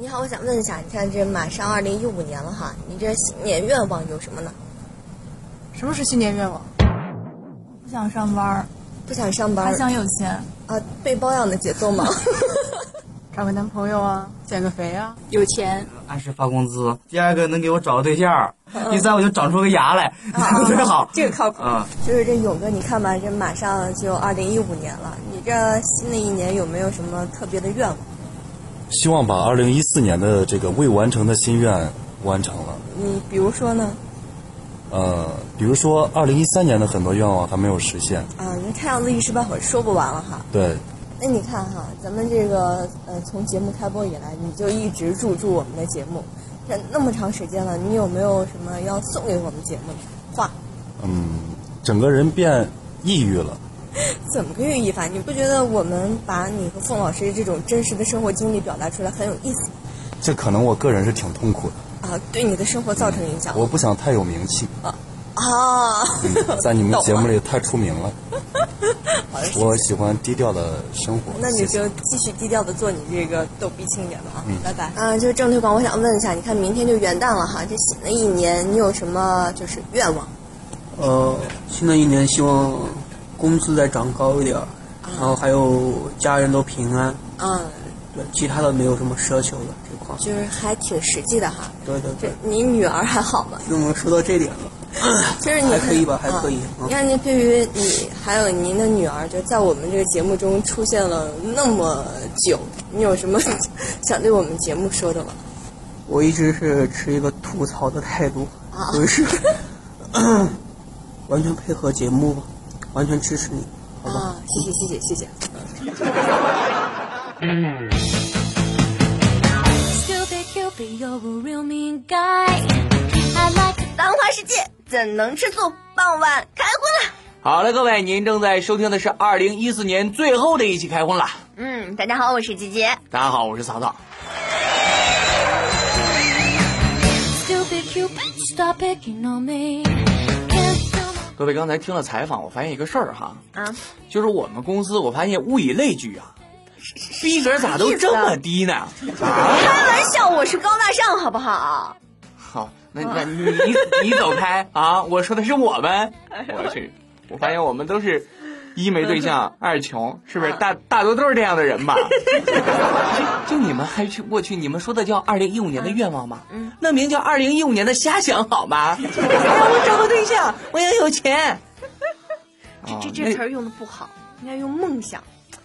你好，我想问一下，你看这马上二零一五年了哈，你这新年愿望有什么呢？什么是新年愿望？不想上班，不想上班，还想有钱啊？被包养的节奏吗？找个男朋友啊，减个肥啊，有钱，按时发工资。第二个能给我找个对象，第三我就长出个牙来，特别好。这个靠谱啊。就是这勇哥，你看吧，这马上就二零一五年了，你这新的一年有没有什么特别的愿望？希望把二零一四年的这个未完成的心愿完成了。你比如说呢？呃，比如说二零一三年的很多愿望还没有实现。啊，你看样子一时半会儿说不完了哈。对。那你看哈，咱们这个呃，从节目开播以来，你就一直入驻我们的节目，这那么长时间了，你有没有什么要送给我们节目的话？嗯，整个人变抑郁了。怎么个寓意法？你不觉得我们把你和凤老师这种真实的生活经历表达出来很有意思？这可能我个人是挺痛苦的。啊，对你的生活造成影响？我不想太有名气。啊啊！在你们节目里太出名了。我喜欢低调的生活。那你就继续低调的做你这个逗逼青年吧啊！拜拜。嗯，就是郑推广，我想问一下，你看明天就元旦了哈，这新的一年你有什么就是愿望？呃，新的一年希望。工资再涨高一点，然后还有家人都平安。嗯，对，其他的没有什么奢求了这块。就是还挺实际的哈。对对对。你女儿还好吗？怎么说到这点了？其实你还可以吧，还可以。你看，那对于你还有您的女儿，就在我们这个节目中出现了那么久，你有什么想对我们节目说的吗？我一直是持一个吐槽的态度，所以是 完全配合节目吧。完全支持你，好吧？谢谢谢谢谢谢。繁华世界怎能吃醋？傍晚开荤了。好了，各位，您正在收听的是二零一四年最后的一期开荤了。嗯，大家好，我是姐姐。大家好，我是曹操。各位刚才听了采访，我发现一个事儿哈，啊，就是我们公司，我发现物以类聚啊，逼格咋都这么低呢？开玩笑，我是高大上，好不好？好，那那你你你走开啊！我说的是我们，我去，我发现我们都是。一没对象，二穷，是不是？大大多都是这样的人吧？就就你们还去？我去，你们说的叫二零一五年的愿望吗？嗯，那名叫二零一五年的瞎想，好吗？哎呀，我找个对象，我要有钱。这这这词儿用的不好，应该用梦想，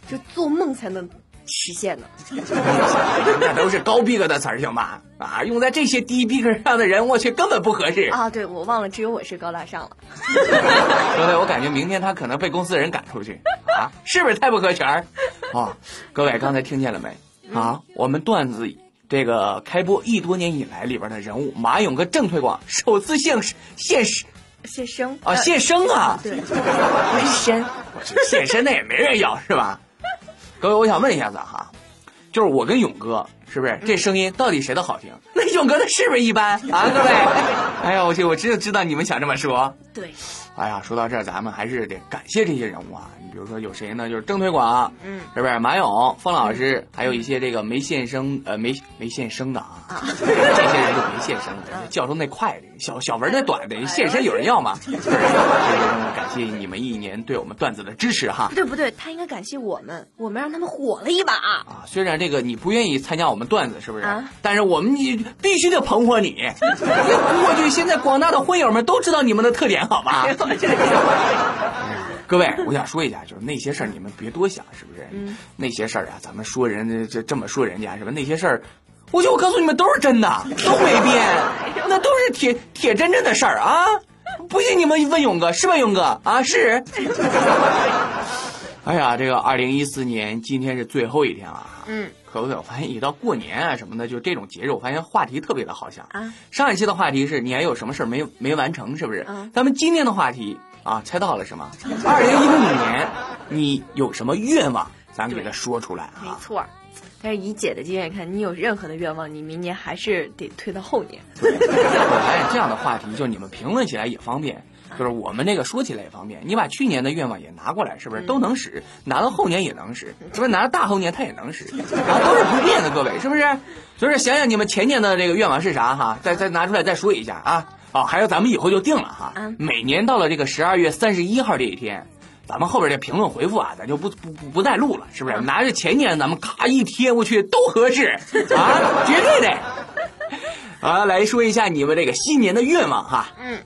就做梦才能。实现了，那都是高逼格的词儿，行吧？啊，用在这些低逼格上的人，我去根本不合适啊！对，我忘了，只有我是高大上了。各位，我感觉明天他可能被公司的人赶出去啊！是不是太不合群儿？啊，各位刚才听见了没？啊，我们段子这个开播一多年以来里边的人物马勇哥正推广首次现现实现身啊，现身啊！对，纹身，现身那也没人要是吧？各位，我想问一下子哈，就是我跟勇哥是不是这声音到底谁的好听？那勇哥的是不是一般啊？各位，哎呀，我去，我真的知道你们想这么说。对。哎呀，说到这儿，咱们还是得感谢这些人物啊。你比如说有谁呢？就是郑推广，嗯，是不是马勇、方老师，还有一些这个没现声呃没没现声的啊，这些人就没现声，叫出那快的，小小文那短的，现身有人要吗？感谢你们一年对我们段子的支持哈。不对不对，他应该感谢我们，我们让他们火了一把啊。虽然这个你不愿意参加我们段子，是不是？但是我们你必须得捧火你。我去，现在广大的婚友们都知道你们的特点，好吧？各位，我想说一下，就是那些事儿你们别多想，是不是？那些事儿啊，咱们说人这这么说人家是吧？那些事儿，我就我告诉你们都是真的，都没变，那都是铁铁真真的事儿啊！不信你们问勇哥，是吧？勇哥啊，是。哎呀，这个二零一四年今天是最后一天了，嗯。可不可？我发现一到过年啊什么的，就这种节日，我发现话题特别的好想啊。上一期的话题是你还有什么事儿没没完成，是不是？咱们今天的话题啊，猜到了什么？二零一五年你有什么愿望？咱给他说出来啊。没错，但是以姐的经验看，你有任何的愿望，你明年还是得推到后年。我发现这样的话题，就你们评论起来也方便。就是我们这个说起来也方便，你把去年的愿望也拿过来，是不是都能使？拿到后年也能使，是不是？拿到大后年它也能使，然后，都是不变的，各位，是不是？所以说想想你们前年的这个愿望是啥哈？再再拿出来再说一下啊！哦，还有咱们以后就定了哈，每年到了这个十二月三十一号这一天。咱们后边这评论回复啊，咱就不不不不再录了，是不是？拿着前年咱们咔一贴过去都合适 啊，绝对的。啊，来说一下你们这个新年的愿望哈。嗯。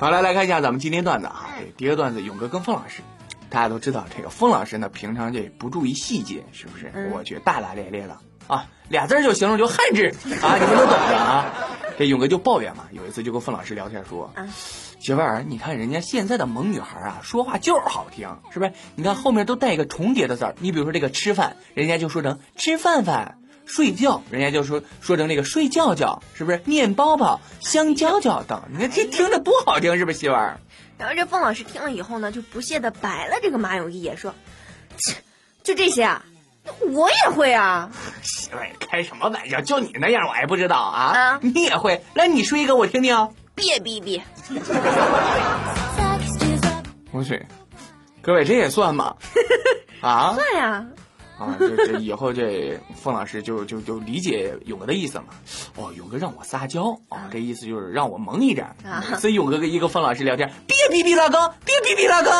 好，来来看一下咱们今天段子哈。第一个段子，勇哥跟风老师，大家都知道这个风老师呢，平常这不注意细节，是不是？我觉得大大咧咧的啊，俩字就形容就汉子啊，你们都懂的啊。这勇哥就抱怨嘛，有一次就跟凤老师聊天说：“媳妇儿，你看人家现在的萌女孩啊，说话就是好听，是不是？你看后面都带一个重叠的字儿，你比如说这个吃饭，人家就说成吃饭饭；睡觉，人家就说说成那个睡觉觉，是不是？面包包、香蕉蕉等，你看这听着多好听，是不是媳妇儿？”然后这凤老师听了以后呢，就不屑的白了这个马永义，说：“切，就这些啊。”我也会啊，媳妇开什么玩笑？就你那样，我还不知道啊？你也会？来，你说一个我听听。别逼逼！我去，各位这也算吗？啊？算呀。啊，这这以后这凤老师就就就理解勇哥的意思嘛。哦，勇哥让我撒娇啊，这意思就是让我萌一点。所以勇哥跟一个凤老师聊天，别逼逼老公，别逼逼老公。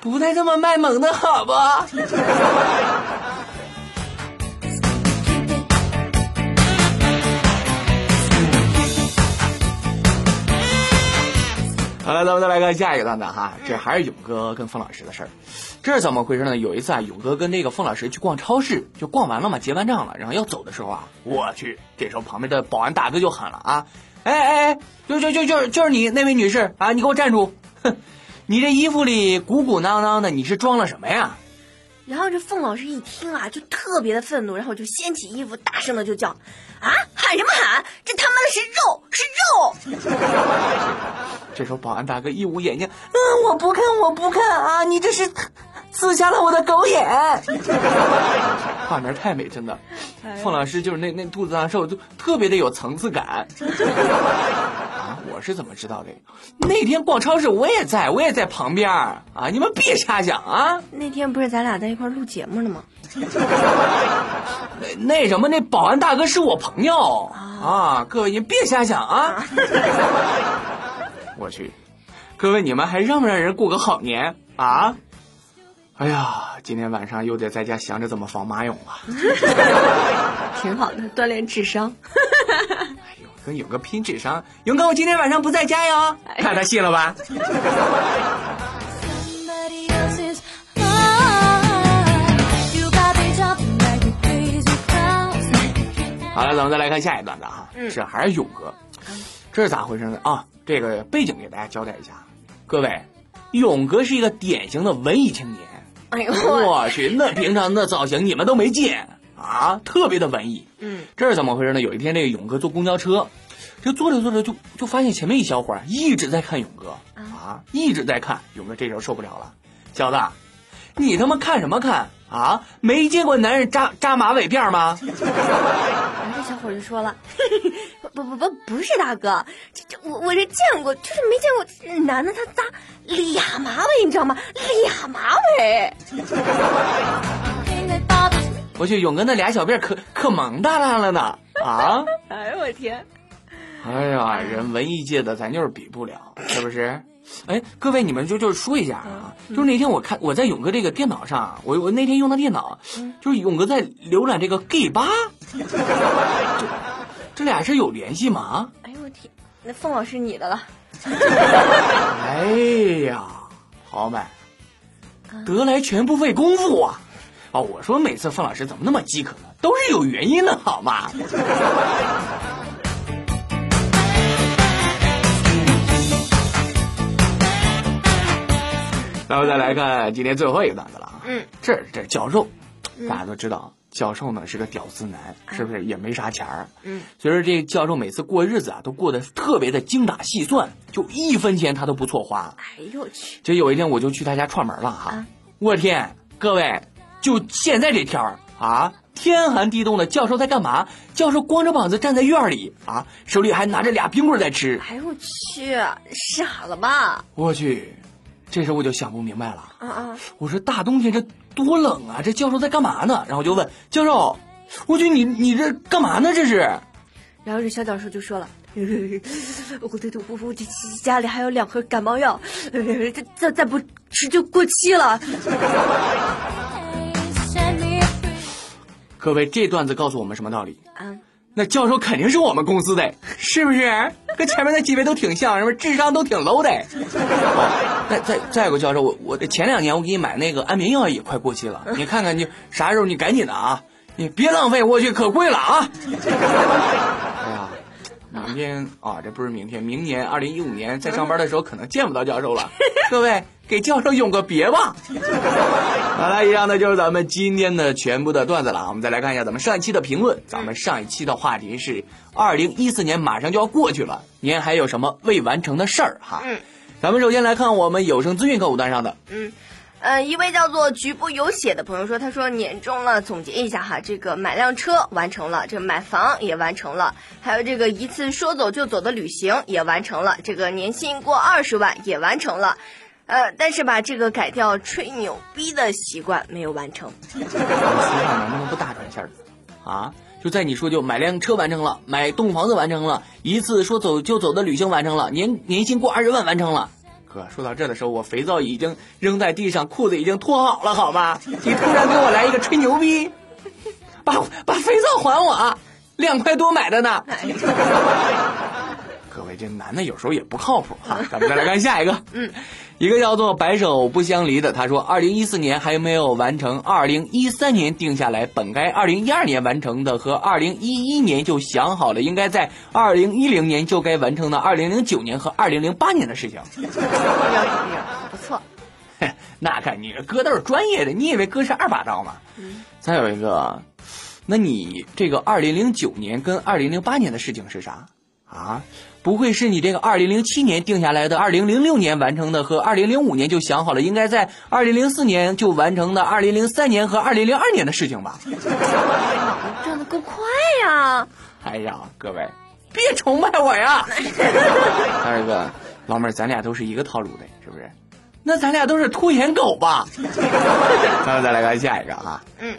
不带这么卖萌的好不？好了，咱们再来看下一个段子哈，这还是勇哥跟凤老师的事儿。这是怎么回事呢？有一次啊，勇哥跟那个凤老师去逛超市，就逛完了嘛，结完账了，然后要走的时候啊，我去，这时候旁边的保安大哥就喊了啊，哎哎哎，就就就就就是你那位女士啊，你给我站住！哼，你这衣服里鼓鼓囊囊的，你是装了什么呀？然后这凤老师一听啊，就特别的愤怒，然后就掀起衣服，大声的就叫啊，喊什么喊？这他妈的是肉，是肉！这时候保安大哥一捂眼睛，嗯，我不看，我不看啊，你这是。刺瞎了我的狗眼，画面太美，真的。凤老师就是那那肚子上瘦，就特别的有层次感。啊，我是怎么知道的？那天逛超市我也在，我也在旁边啊！你们别瞎想啊！那天不是咱俩在一块录节目了吗？那 那什么，那保安大哥是我朋友啊！各位你别瞎想啊！我去，各位你们还让不让人过个好年啊？哎呀，今天晚上又得在家想着怎么防马勇了。挺好的，锻炼智商。哎呦，跟勇哥拼智商，勇哥我今天晚上不在家哟，看他信了吧？好了，咱们再来看下一段子哈，这还是勇哥，这是咋回事呢？啊，这个背景给大家交代一下，各位，勇哥是一个典型的文艺青年。哎呦我去，那平常那造型你们都没见啊，特别的文艺。嗯，这是怎么回事呢？有一天这个勇哥坐公交车，就坐着坐着就就发现前面一小伙一直在看勇哥啊，一直在看勇哥。这时候受不了了，小子，你他妈看什么看啊？没见过男人扎扎马尾辫吗？然后这小伙就说了。不不不，不是大哥，这这我我这见过，就是没见过男的他扎俩马尾，你知道吗？俩马尾。我去，勇哥那俩小辫可可萌哒哒了呢啊！哎呦我天！哎呀，人文艺界的咱就是比不了，是不是？哎，各位你们就就是说一下啊，就是那天我看我在勇哥这个电脑上，我我那天用的电脑，就是勇哥在浏览这个 gay 吧。这俩是有联系吗？哎呦我天，那凤老师你的了。哎呀，朋友们，得来全不费工夫啊！哦，我说每次凤老师怎么那么饥渴呢？都是有原因的，好吗？那我再来看今天最后一个段子了啊！嗯，这这教授，大家都知道。教授呢是个屌丝男，是不是也没啥钱儿？嗯，所以说这教授每次过日子啊，都过得特别的精打细算，就一分钱他都不错花。哎呦我去！就有一天我就去他家串门了哈，我天，各位，就现在这天儿啊，天寒地冻的，教授在干嘛？教授光着膀子站在院里啊，手里还拿着俩冰棍在吃。哎呦我去，傻了吧？我去，这时候我就想不明白了。啊啊！我说大冬天这多冷啊，这教授在干嘛呢？然后我就问教授，我去你你这干嘛呢？这是？然后这小教授就说了。我我我我我家里还有两盒感冒药，这 再再不吃就过期了。各位，这段子告诉我们什么道理？啊，那教授肯定是我们公司的，是不是？跟前面那几位都挺像，什么？智商都挺 low 的。再再再有个教授，我我这前两年我给你买那个安眠药也快过期了，你看看你啥时候你赶紧的啊，你别浪费，我去可贵了啊。哎呀明天啊，这不是明天，明年二零一五年在上班的时候可能见不到教授了。各位，给教授永个别吧。好了，以上呢就是咱们今天的全部的段子了。我们再来看一下咱们上一期的评论。咱们上一期的话题是二零一四年马上就要过去了，您还有什么未完成的事儿哈？嗯，咱们首先来看我们有声资讯客户端上的。嗯。呃，一位叫做局部有血的朋友说，他说年终了，总结一下哈，这个买辆车完成了，这个买房也完成了，还有这个一次说走就走的旅行也完成了，这个年薪过二十万也完成了，呃，但是吧，这个改掉吹牛逼的习惯没有完成。你思想能不能不大转线啊？就在你说就买辆车完成了，买栋房子完成了，一次说走就走的旅行完成了，年年薪过二十万完成了。哥，说到这的时候，我肥皂已经扔在地上，裤子已经脱好了，好吗？你突然给我来一个吹牛逼，把把肥皂还我，两块多买的呢。各位，这男的有时候也不靠谱哈。咱们再来看下一个，嗯。一个叫做白首不相离的，他说：“二零一四年还没有完成，二零一三年定下来，本该二零一二年完成的，和二零一一年就想好了，应该在二零一零年就该完成的，二零零九年和二零零八年的事情。”不错，那看你哥都是专业的，你以为哥是二把刀吗？再有一个，那你这个二零零九年跟二零零八年的事情是啥啊？不会是你这个二零零七年定下来的，二零零六年完成的和二零零五年就想好了，应该在二零零四年就完成的，二零零三年和二零零二年的事情吧？转的够快呀！哎呀，各位，别崇拜我呀！二哥，老妹儿，咱俩都是一个套路的，是不是？那咱俩都是拖延狗吧？咱们再来看下一个啊。嗯。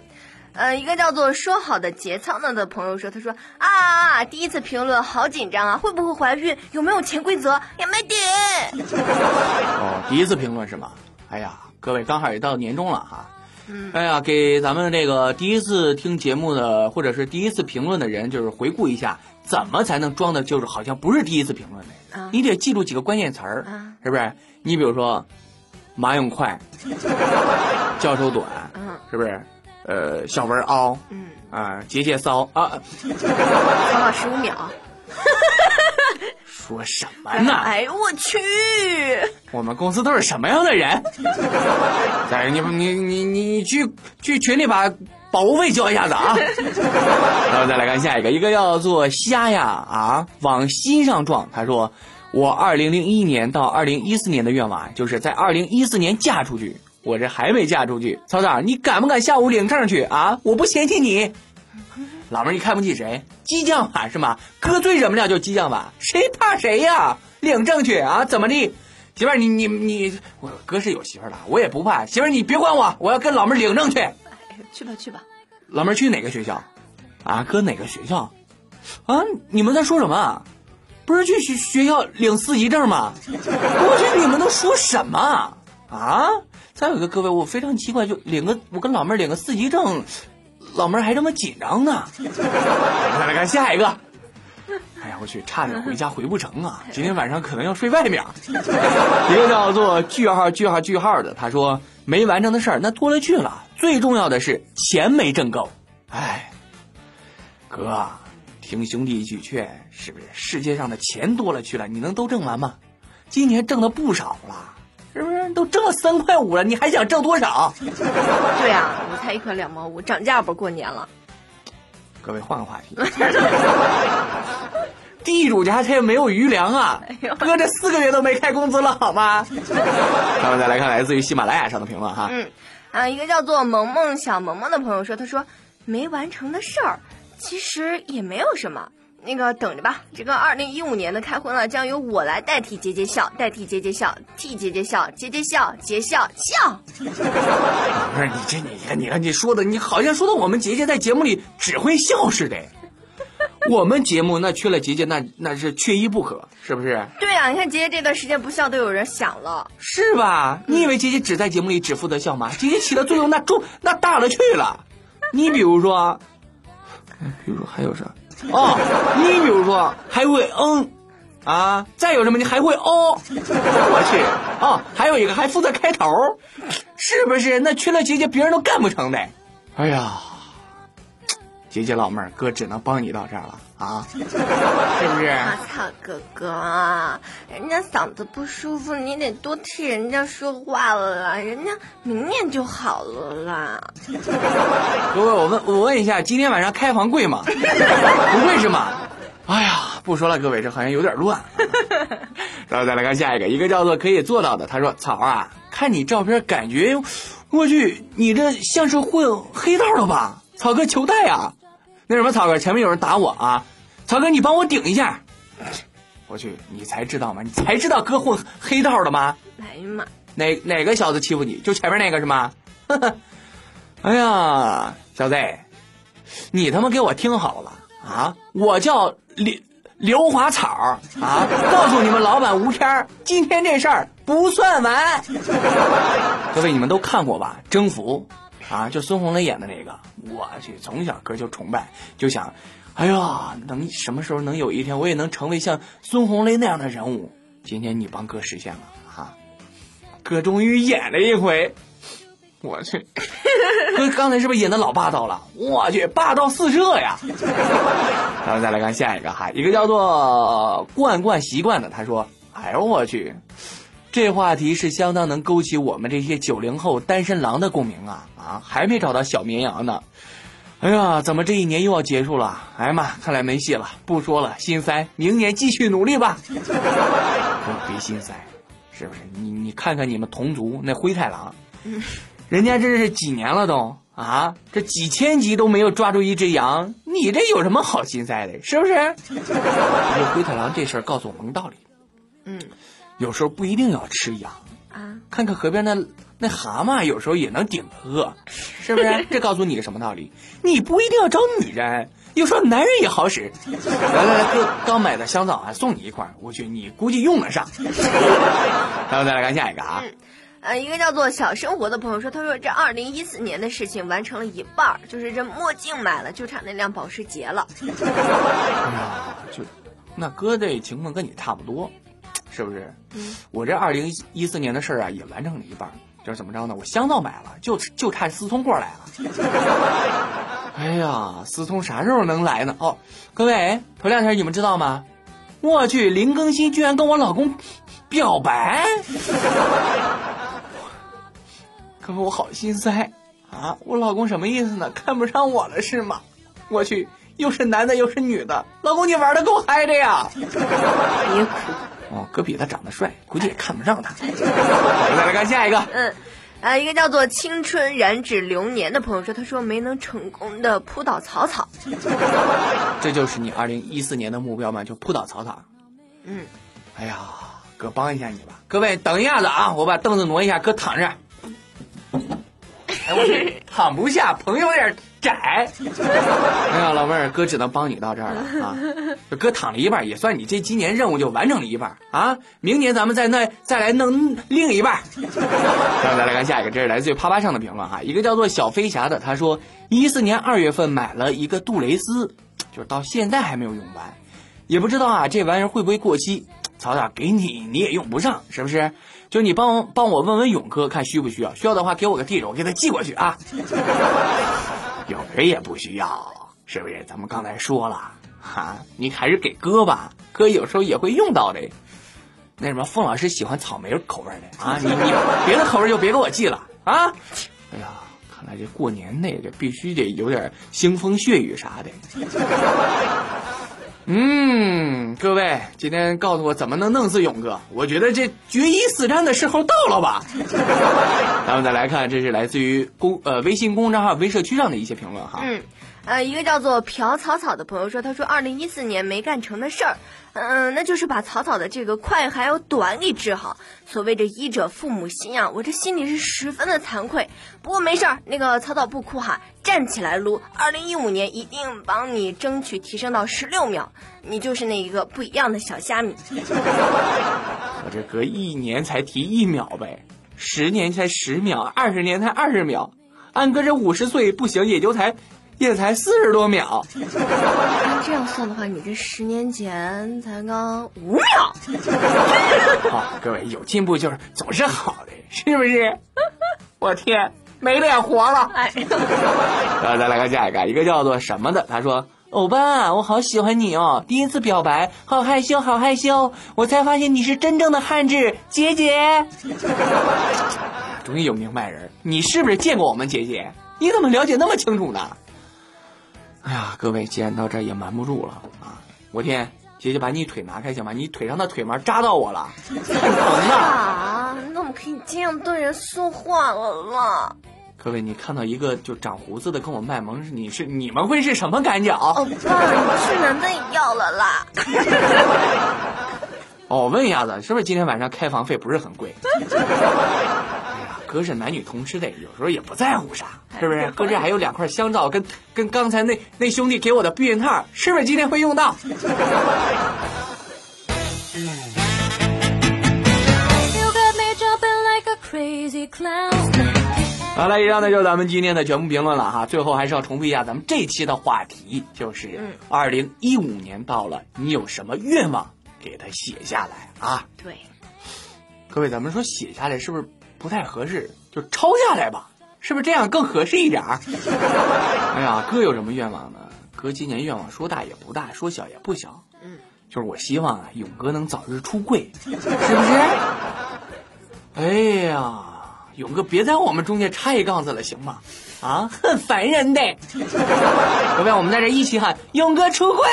呃，一个叫做说好的节操呢的朋友说，他说啊，第一次评论好紧张啊，会不会怀孕？有没有潜规则？也没点。哦，第一次评论是吗？哎呀，各位刚好也到年终了哈。嗯。哎呀，给咱们这个第一次听节目的或者是第一次评论的人，就是回顾一下，怎么才能装的，就是好像不是第一次评论的。啊。你得记住几个关键词儿，是不是？你比如说，马永快，教授短，嗯，是不是？呃，小文凹，嗯啊，解解骚啊，长到十五秒，说什么呢？哎呦我去！我们公司都是什么样的人？哎你你你你去去群里把保护费交一下子啊！然后再来看下一个，一个叫做虾呀啊，往心上撞。他说，我二零零一年到二零一四年的愿望就是在二零一四年嫁出去。我这还没嫁出去，曹操，你敢不敢下午领证去啊？我不嫌弃你，老妹儿，你看不起谁？激将法是吗？哥最忍不了就激将法，谁怕谁呀？领证去啊？怎么的？媳妇儿，你你你，我哥是有媳妇儿的，我也不怕。媳妇儿，你别管我，我要跟老妹儿领证去。去吧去吧，老妹儿去哪个学校？啊，哥哪个学校？啊，你们在说什么？不是去学学校领四级证吗？我去，你们都说什么啊？再有一个，各位，我非常奇怪，就领个我跟老妹儿领个四级证，老妹儿还这么紧张呢。再来看下一个，哎呀，我去，差点回家回不成啊！今天晚上可能要睡外面。一个叫做句号句号句号的，他说没完成的事儿那多了去了，最重要的是钱没挣够。哎，哥，听兄弟一句劝，是不是世界上的钱多了去了，你能都挣完吗？今年挣的不少了。是不是都挣了三块五了？你还想挣多少？对啊，五才一颗两毛五，涨价不？过年了。各位换个话题。地主家他也没有余粮啊！哥这四个月都没开工资了，好吗？咱们再来看来自于喜马拉雅上的评论哈。嗯啊，一个叫做萌萌小萌萌的朋友说，他说。没完成的事儿，其实也没有什么。那个等着吧，这个二零一五年的开荤了，将由我来代替杰杰笑，代替杰杰笑，替杰杰笑，杰杰笑，杰笑笑。不是你这你看你看你说的，你好像说的我们杰杰在节目里只会笑似的。我们节目那缺了杰杰，那那是缺一不可，是不是？对啊，你看杰杰这段时间不笑，都有人想了，是吧？你以为杰杰只在节目里只负责笑吗？杰杰起的作用那重那大了去了。你比如说，比如说还有啥？哦，你比如说还会嗯，啊，再有什么你还会哦，我去啊，还有一个还负责开头，是不是？那缺了姐姐，别人都干不成的。哎呀，杰杰老妹儿，哥只能帮你到这儿了啊，是不是？阿草哥哥，人家嗓子不舒服，你得多替人家说话了啦，人家明年就好了啦。各位，我问，我问一下，今天晚上开房贵吗？不贵是吗？哎呀，不说了，各位，这好像有点乱。然后再来看下一个，一个叫做可以做到的，他说：“草啊，看你照片，感觉，我去，你这像是混黑道的吧？草哥求带啊！那什么，草哥，前面有人打我啊！草哥，你帮我顶一下。我去，你才知道吗？你才知道哥混黑道的吗？哎呀妈，哪哪个小子欺负你？就前面那个是吗？哎呀，小子，你他妈给我听好了啊！我叫刘刘华草啊！告诉你们老板吴天，今天这事儿不算完。各位你们都看过吧？征服啊，就孙红雷演的那个，我去，从小哥就崇拜，就想，哎呀，能什么时候能有一天我也能成为像孙红雷那样的人物？今天你帮哥实现了哈、哥终于演了一回。我去，哥刚才是不是演的老霸道了？我去，霸道四射呀！咱们再来看下一个哈，一个叫做惯惯习惯的，他说：“哎呦我去，这话题是相当能勾起我们这些九零后单身狼的共鸣啊啊！还没找到小绵羊呢。哎呀，怎么这一年又要结束了？哎呀妈，看来没戏了，不说了，心塞，明年继续努力吧。别心塞，是不是？你你看看你们同族那灰太狼。人家这是几年了都啊，这几千集都没有抓住一只羊，你这有什么好心塞的？是不是？这灰太狼这事儿告诉我们个道理，嗯有时候不一定要吃羊，啊，看看河边那那蛤蟆，有时候也能顶着饿，是不是？这告诉你个什么道理？你不一定要找女人，有时候男人也好使。来来来，哥刚买的香皂啊，送你一块儿，我去，你估计用得上。然后再来看下一个啊。呃，一个叫做小生活的朋友说，他说这二零一四年的事情完成了一半儿，就是这墨镜买了，就差那辆保时捷了。哎 呀，就那哥这情况跟你差不多，是不是？嗯我这二零一四年的事儿啊，也完成了一半儿，就是怎么着呢？我香皂买了，就就差思聪过来了。哎呀，思聪啥时候能来呢？哦，各位，头两天你们知道吗？我去，林更新居然跟我老公表白，各位我好心塞啊！我老公什么意思呢？看不上我了是吗？我去，又是男的又是女的，老公你玩的够嗨的呀！别哭。哦，哥比他长得帅，估计也看不上他。我们再来看下一个，嗯，啊，一个叫做青春染指流年的朋友说，他说没能成功的扑倒草草。这就是你二零一四年的目标吗？就扑倒草草。嗯，哎呀，哥帮一下你吧。各位等一下子啊，我把凳子挪一下，哥躺着。哎我去，躺不下，棚有点窄。哎呀，老妹儿，哥只能帮你到这儿了啊。哥躺了一半，也算你这今年任务就完成了一半啊。明年咱们再那再来弄另一半。咱们再来看下一个，这是来自于啪啪上的评论哈，一个叫做小飞侠的，他说一四年二月份买了一个杜蕾斯，就是到现在还没有用完，也不知道啊这玩意儿会不会过期。曹操给你你也用不上，是不是？就你帮帮我问问勇哥，看需不需要，需要的话给我个地址，我给他寄过去啊。有人也不需要，是不是？咱们刚才说了哈，你还是给哥吧，哥有时候也会用到的。那什么，凤老师喜欢草莓口味的啊，你你别的口味就别给我寄了啊。哎呀，看来这过年那个必须得有点腥风血雨啥的。嗯，各位，今天告诉我怎么能弄死勇哥？我觉得这决一死战的时候到了吧？咱们再来看，这是来自于公呃微信公众号微社区上的一些评论哈。嗯。呃，一个叫做朴草草的朋友说，他说二零一四年没干成的事儿，嗯，那就是把草草的这个快还有短给治好。所谓这医者父母心啊，我这心里是十分的惭愧。不过没事儿，那个草草不哭哈，站起来撸。二零一五年一定帮你争取提升到十六秒，你就是那一个不一样的小虾米。我这隔一年才提一秒呗，十年才十秒，二十年才二十秒，按哥这五十岁不行也就才。也才四十多秒，按这样算的话，你这十年前才刚五秒。好，各位有进步就是总是好的，是不是？我天，没脸活了。哎，然后再来看下一个，一个叫做什么的，他说：“欧巴，我好喜欢你哦，第一次表白，好害羞，好害羞，我才发现你是真正的汉子姐姐。”终于有明白人，你是不是见过我们姐姐？你怎么了解那么清楚呢？哎呀，各位，既然到这儿也瞒不住了啊！我天，姐姐把你腿拿开行吗？你腿上的腿毛扎到我了，啊！那我们可以这样对人说话了啦。各位，你看到一个就长胡子的跟我卖萌，你是你们会是什么感觉？哦，爸，去男的要了啦。哦，问一下子，是不是今天晚上开房费不是很贵？哥是男女同吃的，有时候也不在乎啥，是不是？哥这还有两块香皂，跟跟刚才那那兄弟给我的避孕套，是不是今天会用到？好了，以上呢就是咱们今天的全部评论了哈。最后还是要重复一下咱们这期的话题，就是二零一五年到了，你有什么愿望，给他写下来啊？对，各位，咱们说写下来是不是？不太合适，就抄下来吧，是不是这样更合适一点儿？哎呀，哥有什么愿望呢？哥今年愿望说大也不大，说小也不小，嗯，就是我希望啊，勇哥能早日出柜，是不是？哎呀，勇哥别在我们中间插一杠子了，行吗？啊，很烦人的。要不要，我们在这一起喊勇哥出柜，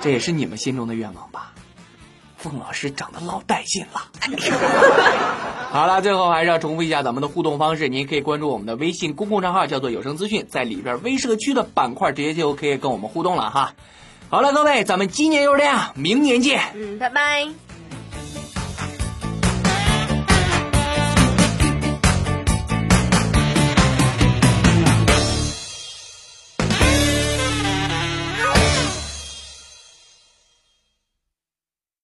这也是你们心中的愿望吧？凤老师长得老带劲了。好了，最后还是要重复一下咱们的互动方式，您可以关注我们的微信公共账号，叫做有声资讯，在里边微社区的板块直接就可以跟我们互动了哈。好了，各位，咱们今年就是这样，明年见。嗯，拜拜。